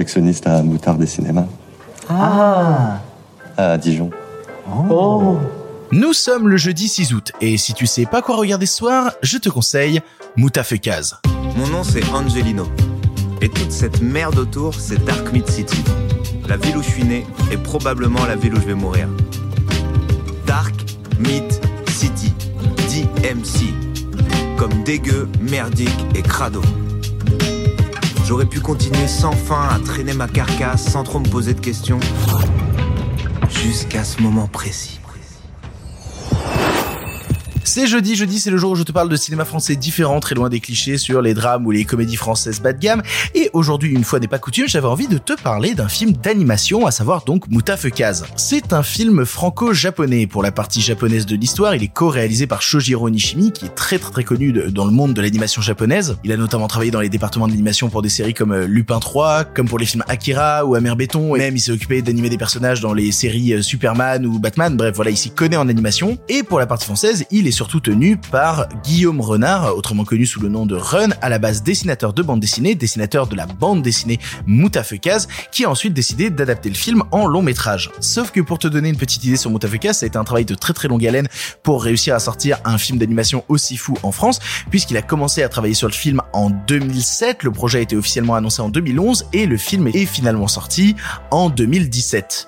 projectionniste à Moutarde des Cinémas. Ah À Dijon. Oh Nous sommes le jeudi 6 août, et si tu sais pas quoi regarder ce soir, je te conseille Moutafekaz. Mon nom c'est Angelino. Et toute cette merde autour, c'est Dark Meat City. La ville où je suis né et probablement la ville où je vais mourir. Dark Meat City. DMC. Comme dégueu, merdique et crado. J'aurais pu continuer sans fin à traîner ma carcasse sans trop me poser de questions. Jusqu'à ce moment précis. C'est jeudi, jeudi c'est le jour où je te parle de cinéma français différent, très loin des clichés sur les drames ou les comédies françaises bas de gamme. Et aujourd'hui, une fois n'est pas coutume, j'avais envie de te parler d'un film d'animation, à savoir donc Mutafukaz. C'est un film franco-japonais. Pour la partie japonaise de l'histoire, il est co-réalisé par Shojiro Nishimi, qui est très très très connu dans le monde de l'animation japonaise. Il a notamment travaillé dans les départements de l'animation pour des séries comme euh, Lupin 3, comme pour les films Akira ou Amer Béton, et même il s'est occupé d'animer des personnages dans les séries euh, Superman ou Batman. Bref, voilà, il s'y connaît en animation. Et pour la partie française, il est surtout tenu par Guillaume Renard, autrement connu sous le nom de Run, à la base dessinateur de bande dessinée, dessinateur de la bande dessinée Moutafekaz, qui a ensuite décidé d'adapter le film en long métrage. Sauf que pour te donner une petite idée sur Moutafekaz, ça a été un travail de très très longue haleine pour réussir à sortir un film d'animation aussi fou en France, puisqu'il a commencé à travailler sur le film en 2007, le projet a été officiellement annoncé en 2011 et le film est finalement sorti en 2017.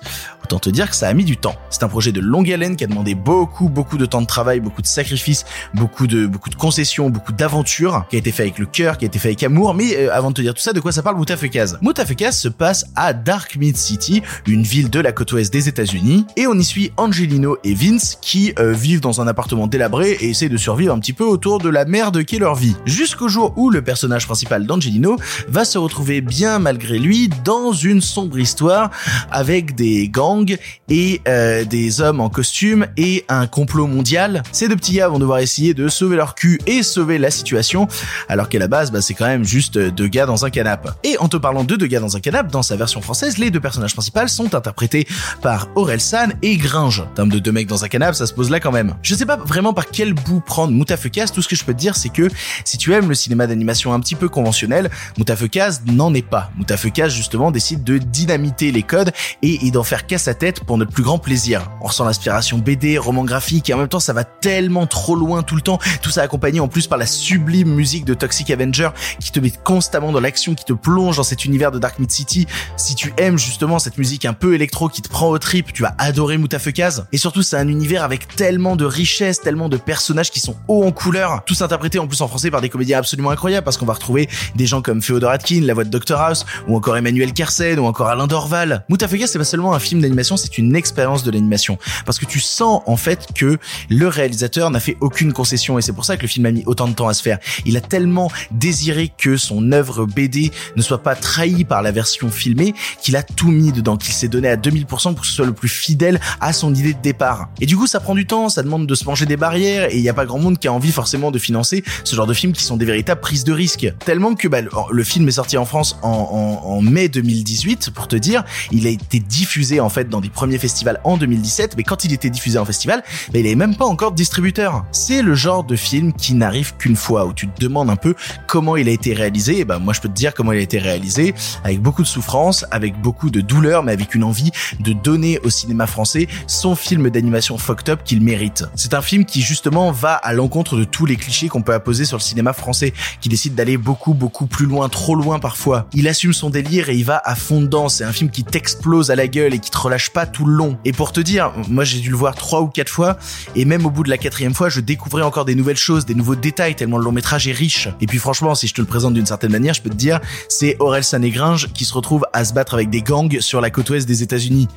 Autant te dire que ça a mis du temps. C'est un projet de longue haleine qui a demandé beaucoup, beaucoup de temps de travail, beaucoup de sacrifices, beaucoup de, beaucoup de concessions, beaucoup d'aventures, qui a été fait avec le cœur, qui a été fait avec amour. Mais euh, avant de te dire tout ça, de quoi ça parle Moutafekaz Moutafekaz se passe à Dark Mid City, une ville de la côte ouest des États-Unis, et on y suit Angelino et Vince qui euh, vivent dans un appartement délabré et essaient de survivre un petit peu autour de la merde qu'est leur vie. Jusqu'au jour où le personnage principal d'Angelino va se retrouver bien malgré lui dans une sombre histoire avec des gangs et euh, des hommes en costume et un complot mondial. Ces deux petits gars vont devoir essayer de sauver leur cul et sauver la situation, alors qu'à la base, bah, c'est quand même juste deux gars dans un canapé. Et en te parlant de deux gars dans un canapé, dans sa version française, les deux personnages principaux sont interprétés par Aurel San et Gringe. En termes de deux mecs dans un canapé, ça se pose là quand même. Je sais pas vraiment par quel bout prendre Moutafekaz, tout ce que je peux te dire, c'est que si tu aimes le cinéma d'animation un petit peu conventionnel, Moutafekaz n'en est pas. Moutafekaz, justement, décide de dynamiter les codes et, et d'en faire qu'à sa tête pour notre plus grand plaisir. On ressent l'inspiration BD, roman graphique, et en même temps, ça va tellement trop loin tout le temps. Tout ça accompagné en plus par la sublime musique de Toxic Avenger qui te met constamment dans l'action, qui te plonge dans cet univers de Dark Mid City. Si tu aimes justement cette musique un peu électro qui te prend au trip, tu vas adorer Moutafekaz. Et surtout, c'est un univers avec tellement de richesse, tellement de personnages qui sont hauts en couleur, tous interprétés en plus en français par des comédiens absolument incroyables parce qu'on va retrouver des gens comme Féodor Atkin, la voix de Dr House, ou encore Emmanuel Kersen, ou encore Alain Dorval. Moutafekaz, c'est pas seulement un film d'animation, c'est une expérience de l'animation. Parce que tu sens en fait que le réalisateur n'a fait aucune concession et c'est pour ça que le film a mis autant de temps à se faire. Il a tellement désiré que son œuvre BD ne soit pas trahie par la version filmée qu'il a tout mis dedans, qu'il s'est donné à 2000% pour que ce soit le plus fidèle à son idée de départ. Et du coup, ça prend du temps, ça demande de se manger des barrières et il n'y a pas grand monde qui a envie forcément de financer ce genre de films qui sont des véritables prises de risques. Tellement que bah, le- film est sorti en France en mai 2018, pour te dire, il a été diffusé en fait dans des premiers festivals en 2017, mais quand il était diffusé en festival, il avait même pas encore distributeur. C'est le genre de film qui n'arrive qu'une fois, où tu te demandes un peu comment il a été réalisé, et bah moi je peux te dire comment il a été réalisé, avec beaucoup de souffrance, avec beaucoup de douleur, mais avec une envie de donner au cinéma français son film d'animation fucked up qu'il mérite. C'est un film qui justement va à l'encontre de tous les clichés qu'on peut apposer sur le cinéma français, qui décide d'aller beaucoup beaucoup plus loin, trop loin parfois. Il assume son délire et il va à fond dedans. C'est un film qui t'explose à la gueule et qui te relâche pas tout le long. Et pour te dire, moi j'ai dû le voir trois ou quatre fois, et même au bout de la quatrième fois, je découvrais encore des nouvelles choses, des nouveaux détails, tellement le long métrage est riche. Et puis franchement, si je te le présente d'une certaine manière, je peux te dire, c'est Aurel San et Gringe qui se retrouvent à se battre avec des gangs sur la côte ouest des États-Unis.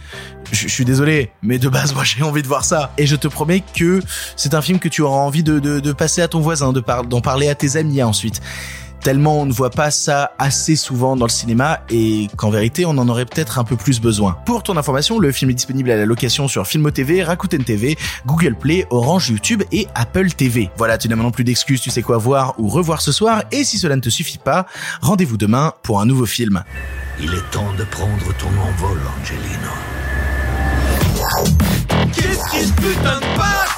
Je, suis désolé, mais de base, moi j'ai envie de voir ça. Et je te promets que c'est un film que tu auras envie de, passer à ton voisin, d'en parler à tes amis ensuite. Tellement on ne voit pas ça assez souvent dans le cinéma et qu'en vérité on en aurait peut-être un peu plus besoin. Pour ton information, le film est disponible à la location sur Filmo TV, Rakuten TV, Google Play, Orange YouTube et Apple TV. Voilà, tu n'as maintenant plus d'excuses, tu sais quoi voir ou revoir ce soir et si cela ne te suffit pas, rendez-vous demain pour un nouveau film. Il est temps de prendre ton envol, Angelino. Qu'est-ce qui se putain de passe?